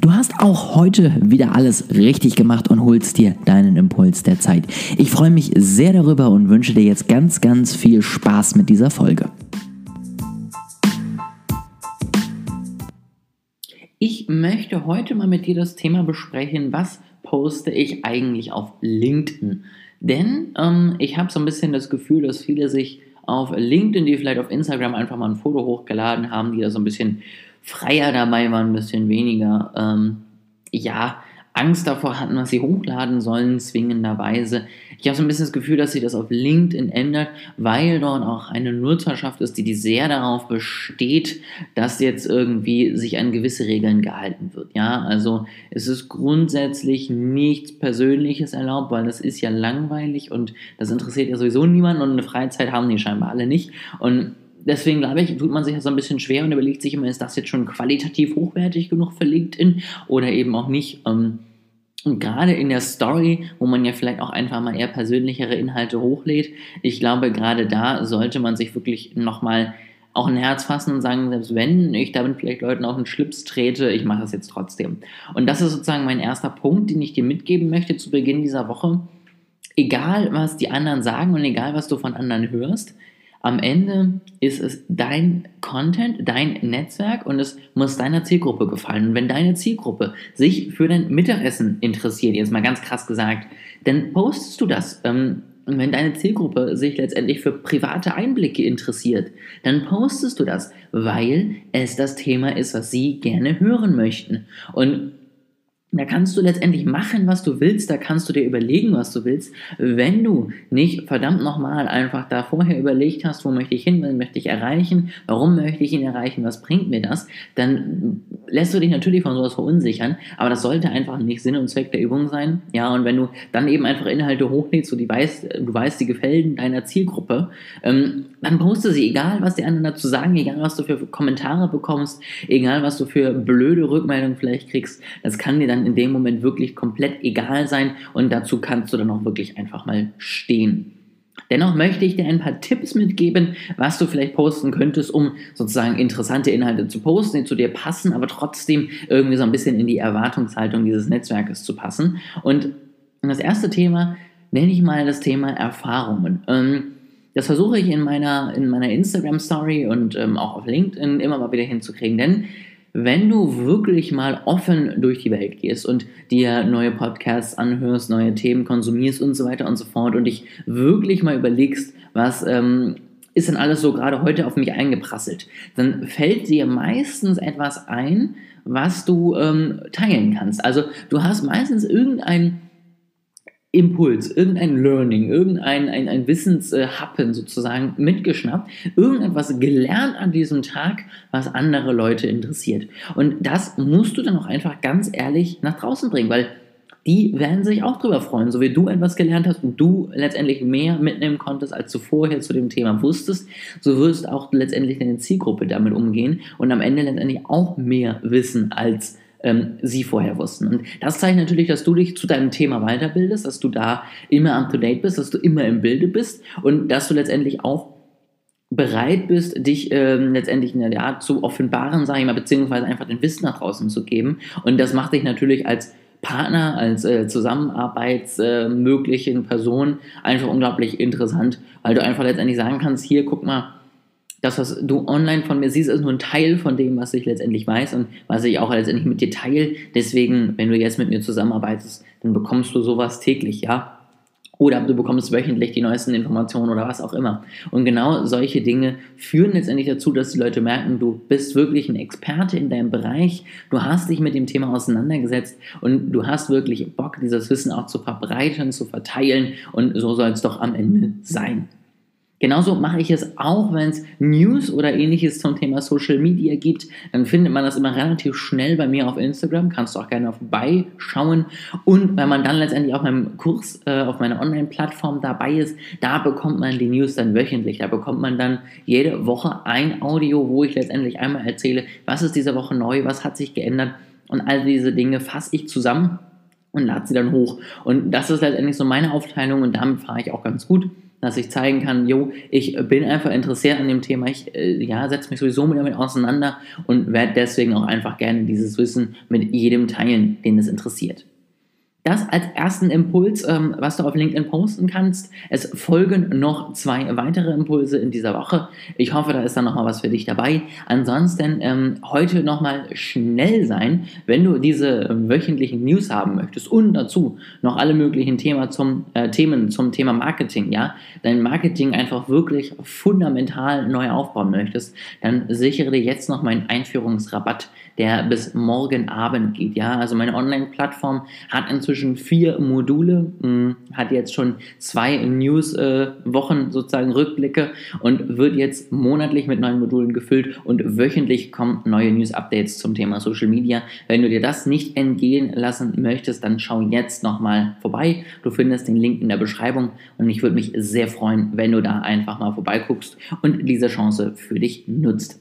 Du hast auch heute wieder alles richtig gemacht und holst dir deinen Impuls der Zeit. Ich freue mich sehr darüber und wünsche dir jetzt ganz, ganz viel Spaß mit dieser Folge. Ich möchte heute mal mit dir das Thema besprechen, was poste ich eigentlich auf LinkedIn? Denn ähm, ich habe so ein bisschen das Gefühl, dass viele sich auf LinkedIn, die vielleicht auf Instagram einfach mal ein Foto hochgeladen haben, die da so ein bisschen freier dabei waren, ein bisschen weniger, ähm, ja, Angst davor hatten, was sie hochladen sollen, zwingenderweise. Ich habe so ein bisschen das Gefühl, dass sich das auf LinkedIn ändert, weil dort auch eine Nutzerschaft ist, die, die sehr darauf besteht, dass jetzt irgendwie sich an gewisse Regeln gehalten wird. Ja, also es ist grundsätzlich nichts Persönliches erlaubt, weil das ist ja langweilig und das interessiert ja sowieso niemanden und eine Freizeit haben die scheinbar alle nicht. Und deswegen glaube ich, tut man sich ja so ein bisschen schwer und überlegt sich immer, ist das jetzt schon qualitativ hochwertig genug für LinkedIn oder eben auch nicht. Ähm, und gerade in der Story, wo man ja vielleicht auch einfach mal eher persönlichere Inhalte hochlädt, ich glaube, gerade da sollte man sich wirklich nochmal auch ein Herz fassen und sagen, selbst wenn ich damit vielleicht Leuten auf den Schlips trete, ich mache das jetzt trotzdem. Und das ist sozusagen mein erster Punkt, den ich dir mitgeben möchte zu Beginn dieser Woche. Egal, was die anderen sagen und egal, was du von anderen hörst, am Ende ist es dein Content, dein Netzwerk und es muss deiner Zielgruppe gefallen. Und wenn deine Zielgruppe sich für dein Mittagessen interessiert, jetzt mal ganz krass gesagt, dann postest du das. Ähm, und wenn deine Zielgruppe sich letztendlich für private Einblicke interessiert, dann postest du das, weil es das Thema ist, was sie gerne hören möchten. Und da kannst du letztendlich machen, was du willst, da kannst du dir überlegen, was du willst. Wenn du nicht verdammt nochmal einfach da vorher überlegt hast, wo möchte ich hin, was möchte ich erreichen, warum möchte ich ihn erreichen, was bringt mir das, dann lässt du dich natürlich von sowas verunsichern, aber das sollte einfach nicht Sinn und Zweck der Übung sein. Ja, und wenn du dann eben einfach Inhalte hochlädst, so die weißt, du weißt, die gefällen deiner Zielgruppe, ähm, dann poste sie, egal was die anderen dazu sagen, egal was du für Kommentare bekommst, egal was du für blöde Rückmeldungen vielleicht kriegst, das kann dir dann in dem Moment wirklich komplett egal sein und dazu kannst du dann auch wirklich einfach mal stehen. Dennoch möchte ich dir ein paar Tipps mitgeben, was du vielleicht posten könntest, um sozusagen interessante Inhalte zu posten, die zu dir passen, aber trotzdem irgendwie so ein bisschen in die Erwartungshaltung dieses Netzwerkes zu passen. Und das erste Thema nenne ich mal das Thema Erfahrungen. Ähm, das versuche ich in meiner, in meiner Instagram-Story und ähm, auch auf LinkedIn immer mal wieder hinzukriegen, denn wenn du wirklich mal offen durch die Welt gehst und dir neue Podcasts anhörst, neue Themen konsumierst und so weiter und so fort und dich wirklich mal überlegst, was ähm, ist denn alles so gerade heute auf mich eingeprasselt, dann fällt dir meistens etwas ein, was du ähm, teilen kannst. Also du hast meistens irgendein Impuls, irgendein Learning, irgendein ein, ein Wissenshappen sozusagen mitgeschnappt, irgendetwas gelernt an diesem Tag, was andere Leute interessiert. Und das musst du dann auch einfach ganz ehrlich nach draußen bringen, weil die werden sich auch drüber freuen, so wie du etwas gelernt hast und du letztendlich mehr mitnehmen konntest, als du vorher zu dem Thema wusstest, so wirst auch letztendlich deine Zielgruppe damit umgehen und am Ende letztendlich auch mehr wissen als ähm, sie vorher wussten. Und das zeigt natürlich, dass du dich zu deinem Thema weiterbildest, dass du da immer up to date bist, dass du immer im Bilde bist und dass du letztendlich auch bereit bist, dich ähm, letztendlich in der Art zu offenbaren, sage ich mal, beziehungsweise einfach den Wissen nach draußen zu geben. Und das macht dich natürlich als Partner, als äh, zusammenarbeitsmöglichen äh, Person einfach unglaublich interessant, weil du einfach letztendlich sagen kannst, hier, guck mal, das, was du online von mir siehst, ist nur ein Teil von dem, was ich letztendlich weiß und was ich auch letztendlich mit dir teile. Deswegen, wenn du jetzt mit mir zusammenarbeitest, dann bekommst du sowas täglich, ja. Oder du bekommst wöchentlich die neuesten Informationen oder was auch immer. Und genau solche Dinge führen letztendlich dazu, dass die Leute merken, du bist wirklich ein Experte in deinem Bereich, du hast dich mit dem Thema auseinandergesetzt und du hast wirklich Bock, dieses Wissen auch zu verbreiten, zu verteilen und so soll es doch am Ende sein. Genauso mache ich es auch, wenn es News oder ähnliches zum Thema Social Media gibt. Dann findet man das immer relativ schnell bei mir auf Instagram. Kannst du auch gerne vorbeischauen. Und wenn man dann letztendlich auf meinem Kurs, äh, auf meiner Online-Plattform dabei ist, da bekommt man die News dann wöchentlich. Da bekommt man dann jede Woche ein Audio, wo ich letztendlich einmal erzähle, was ist diese Woche neu, was hat sich geändert. Und all diese Dinge fasse ich zusammen und lade sie dann hoch. Und das ist letztendlich so meine Aufteilung und damit fahre ich auch ganz gut. Dass ich zeigen kann, jo, ich bin einfach interessiert an dem Thema, ich äh, ja, setze mich sowieso mit damit auseinander und werde deswegen auch einfach gerne dieses Wissen mit jedem teilen, den es interessiert. Das als ersten Impuls, ähm, was du auf LinkedIn posten kannst. Es folgen noch zwei weitere Impulse in dieser Woche. Ich hoffe, da ist dann nochmal was für dich dabei. Ansonsten ähm, heute nochmal schnell sein, wenn du diese wöchentlichen News haben möchtest und dazu noch alle möglichen Thema zum, äh, Themen zum Thema Marketing, ja, dein Marketing einfach wirklich fundamental neu aufbauen möchtest, dann sichere dir jetzt noch meinen Einführungsrabatt, der bis morgen Abend geht, ja. Also meine Online-Plattform hat inzwischen inzwischen vier Module, hm, hat jetzt schon zwei News-Wochen äh, sozusagen Rückblicke und wird jetzt monatlich mit neuen Modulen gefüllt und wöchentlich kommen neue News-Updates zum Thema Social Media. Wenn du dir das nicht entgehen lassen möchtest, dann schau jetzt nochmal vorbei. Du findest den Link in der Beschreibung und ich würde mich sehr freuen, wenn du da einfach mal vorbeiguckst und diese Chance für dich nutzt.